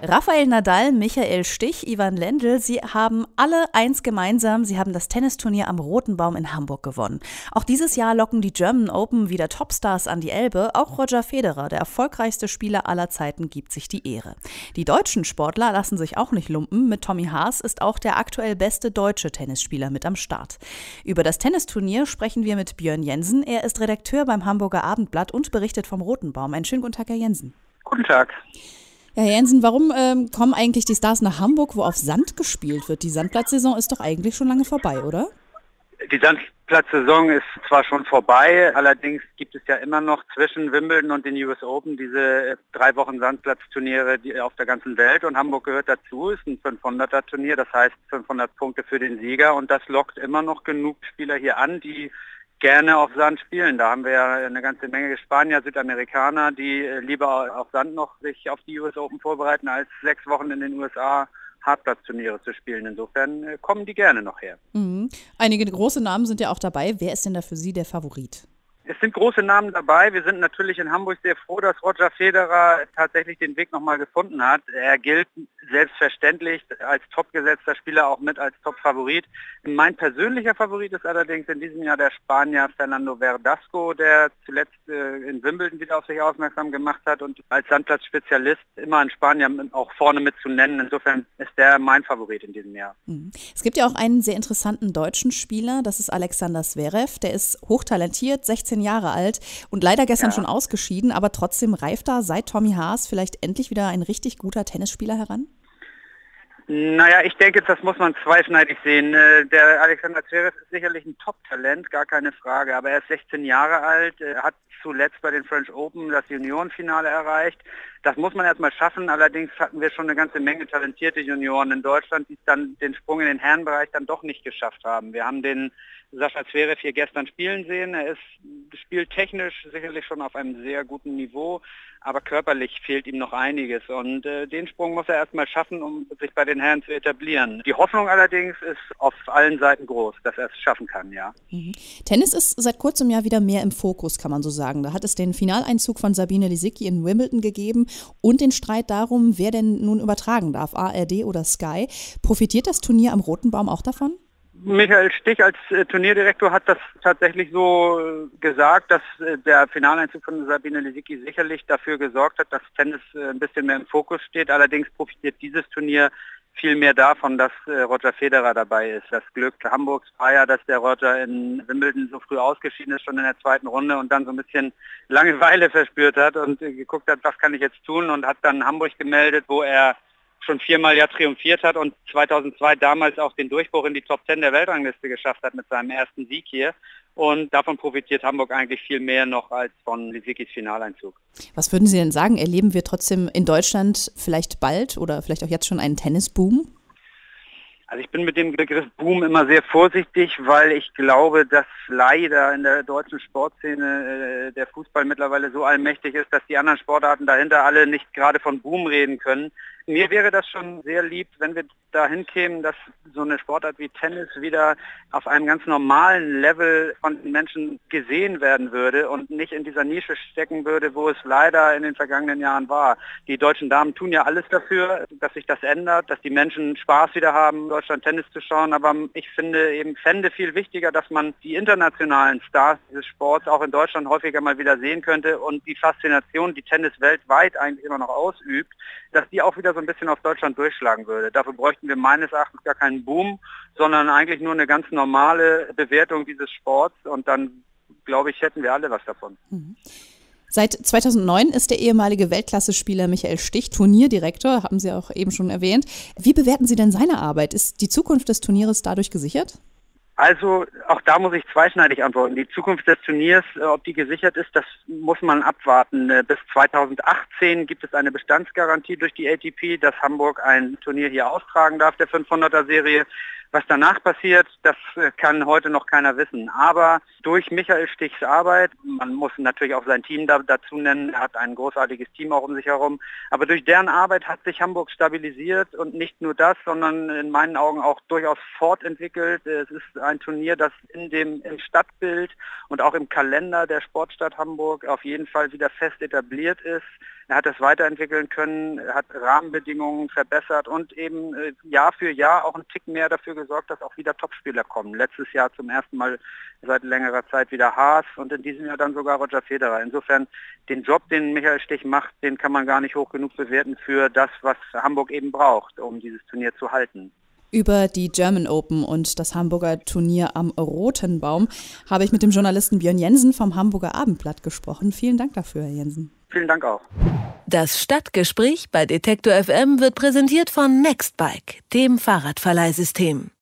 Rafael Nadal, Michael Stich, Ivan Lendl, sie haben alle eins gemeinsam. Sie haben das Tennisturnier am Roten Baum in Hamburg gewonnen. Auch dieses Jahr locken die German Open wieder Topstars an die Elbe. Auch Roger Federer, der erfolgreichste Spieler aller Zeiten, gibt sich die Ehre. Die deutschen Sportler lassen sich auch nicht lumpen. Mit Tommy Haas ist auch der aktuell beste deutsche Tennisspieler mit am Start. Über das Tennisturnier sprechen wir mit Björn Jensen. Er ist Redakteur beim Hamburger Abendblatt und berichtet vom Roten Baum. Einen schönen guten Tag, Herr Jensen. Guten Tag. Ja, Herr Jensen, warum ähm, kommen eigentlich die Stars nach Hamburg, wo auf Sand gespielt wird? Die Sandplatzsaison ist doch eigentlich schon lange vorbei, oder? Die Sandplatzsaison ist zwar schon vorbei, allerdings gibt es ja immer noch zwischen Wimbledon und den US Open diese äh, drei Wochen Sandplatzturniere auf der ganzen Welt und Hamburg gehört dazu, ist ein 500er Turnier, das heißt 500 Punkte für den Sieger und das lockt immer noch genug Spieler hier an, die gerne auf Sand spielen. Da haben wir ja eine ganze Menge Spanier, Südamerikaner, die äh, lieber auf Sand noch sich auf die US Open vorbereiten, als sechs Wochen in den USA Hartplatzturniere zu spielen. Insofern äh, kommen die gerne noch her. Mhm. Einige große Namen sind ja auch dabei. Wer ist denn da für Sie der Favorit? Es sind große Namen dabei. Wir sind natürlich in Hamburg sehr froh, dass Roger Federer tatsächlich den Weg nochmal gefunden hat. Er gilt selbstverständlich als topgesetzter Spieler auch mit als Top-Favorit. Mein persönlicher Favorit ist allerdings in diesem Jahr der Spanier Fernando Verdasco, der zuletzt äh, in Wimbledon wieder auf sich aufmerksam gemacht hat und als Sandplatzspezialist immer einen Spanier auch vorne mit zu nennen. Insofern ist der mein Favorit in diesem Jahr. Mhm. Es gibt ja auch einen sehr interessanten deutschen Spieler, das ist Alexander Zverev. Der ist hochtalentiert, 16 Jahre alt und leider gestern ja. schon ausgeschieden, aber trotzdem reift da seit Tommy Haas vielleicht endlich wieder ein richtig guter Tennisspieler heran? Naja, ich denke, das muss man zweischneidig sehen. Äh, der Alexander Zverev ist sicherlich ein Top-Talent, gar keine Frage, aber er ist 16 Jahre alt, hat zuletzt bei den French Open das Juniorenfinale erreicht. Das muss man erstmal schaffen, allerdings hatten wir schon eine ganze Menge talentierte Junioren in Deutschland, die dann den Sprung in den Herrenbereich dann doch nicht geschafft haben. Wir haben den Sascha Zverev hier gestern spielen sehen. Er ist, spielt technisch sicherlich schon auf einem sehr guten Niveau, aber körperlich fehlt ihm noch einiges. Und äh, den Sprung muss er erstmal schaffen, um sich bei den Herren zu etablieren. Die Hoffnung allerdings ist auf allen Seiten groß, dass er es schaffen kann, ja. Mhm. Tennis ist seit kurzem ja wieder mehr im Fokus, kann man so sagen. Da hat es den Finaleinzug von Sabine Lisicki in Wimbledon gegeben und den Streit darum, wer denn nun übertragen darf, ARD oder Sky. Profitiert das Turnier am Roten Baum auch davon? Michael Stich als äh, Turnierdirektor hat das tatsächlich so äh, gesagt, dass äh, der Finaleinzug von Sabine Lisicki sicherlich dafür gesorgt hat, dass Tennis äh, ein bisschen mehr im Fokus steht. Allerdings profitiert dieses Turnier viel mehr davon, dass äh, Roger Federer dabei ist. Das Glück Hamburgs war ja, dass der Roger in Wimbledon so früh ausgeschieden ist, schon in der zweiten Runde und dann so ein bisschen Langeweile verspürt hat und äh, geguckt hat, was kann ich jetzt tun und hat dann Hamburg gemeldet, wo er schon viermal ja triumphiert hat und 2002 damals auch den Durchbruch in die Top 10 der Weltrangliste geschafft hat mit seinem ersten Sieg hier. Und davon profitiert Hamburg eigentlich viel mehr noch als von Lisikis Finaleinzug. Was würden Sie denn sagen? Erleben wir trotzdem in Deutschland vielleicht bald oder vielleicht auch jetzt schon einen Tennisboom? Also ich bin mit dem Begriff Boom immer sehr vorsichtig, weil ich glaube, dass leider in der deutschen Sportszene äh, der Fußball mittlerweile so allmächtig ist, dass die anderen Sportarten dahinter alle nicht gerade von Boom reden können. Mir wäre das schon sehr lieb, wenn wir dahin kämen, dass so eine Sportart wie Tennis wieder auf einem ganz normalen Level von Menschen gesehen werden würde und nicht in dieser Nische stecken würde, wo es leider in den vergangenen Jahren war. Die deutschen Damen tun ja alles dafür, dass sich das ändert, dass die Menschen Spaß wieder haben, Deutschland Tennis zu schauen. Aber ich finde eben fände viel wichtiger, dass man die internationalen Stars dieses Sports auch in Deutschland häufiger mal wieder sehen könnte und die Faszination, die Tennis weltweit eigentlich immer noch ausübt, dass die auch wieder so ein bisschen auf Deutschland durchschlagen würde. Dafür bräuchten wir meines Erachtens gar keinen Boom, sondern eigentlich nur eine ganz normale Bewertung dieses Sports und dann, glaube ich, hätten wir alle was davon. Mhm. Seit 2009 ist der ehemalige Weltklasse-Spieler Michael Stich Turnierdirektor, haben Sie auch eben schon erwähnt. Wie bewerten Sie denn seine Arbeit? Ist die Zukunft des Turnieres dadurch gesichert? Also auch da muss ich zweischneidig antworten. Die Zukunft des Turniers, äh, ob die gesichert ist, das muss man abwarten. Äh, bis 2018 gibt es eine Bestandsgarantie durch die ATP, dass Hamburg ein Turnier hier austragen darf, der 500er Serie. Was danach passiert, das äh, kann heute noch keiner wissen. Aber durch Michael Stichs Arbeit, man muss natürlich auch sein Team da, dazu nennen, er hat ein großartiges Team auch um sich herum, aber durch deren Arbeit hat sich Hamburg stabilisiert und nicht nur das, sondern in meinen Augen auch durchaus fortentwickelt. Es ist ein Turnier, das in dem im Stadtbild und auch im Kalender der Sportstadt Hamburg auf jeden Fall wieder fest etabliert ist. Er hat es weiterentwickeln können, hat Rahmenbedingungen verbessert und eben äh, Jahr für Jahr auch einen Tick mehr dafür gesorgt, dass auch wieder Topspieler kommen. Letztes Jahr zum ersten Mal seit längerer Zeit wieder Haas und in diesem Jahr dann sogar Roger Federer. Insofern den Job, den Michael Stich macht, den kann man gar nicht hoch genug bewerten für das, was Hamburg eben braucht, um dieses Turnier zu halten. Über die German Open und das Hamburger Turnier am Roten Baum habe ich mit dem Journalisten Björn Jensen vom Hamburger Abendblatt gesprochen. Vielen Dank dafür, Herr Jensen. Vielen Dank auch. Das Stadtgespräch bei Detektor FM wird präsentiert von Nextbike, dem Fahrradverleihsystem.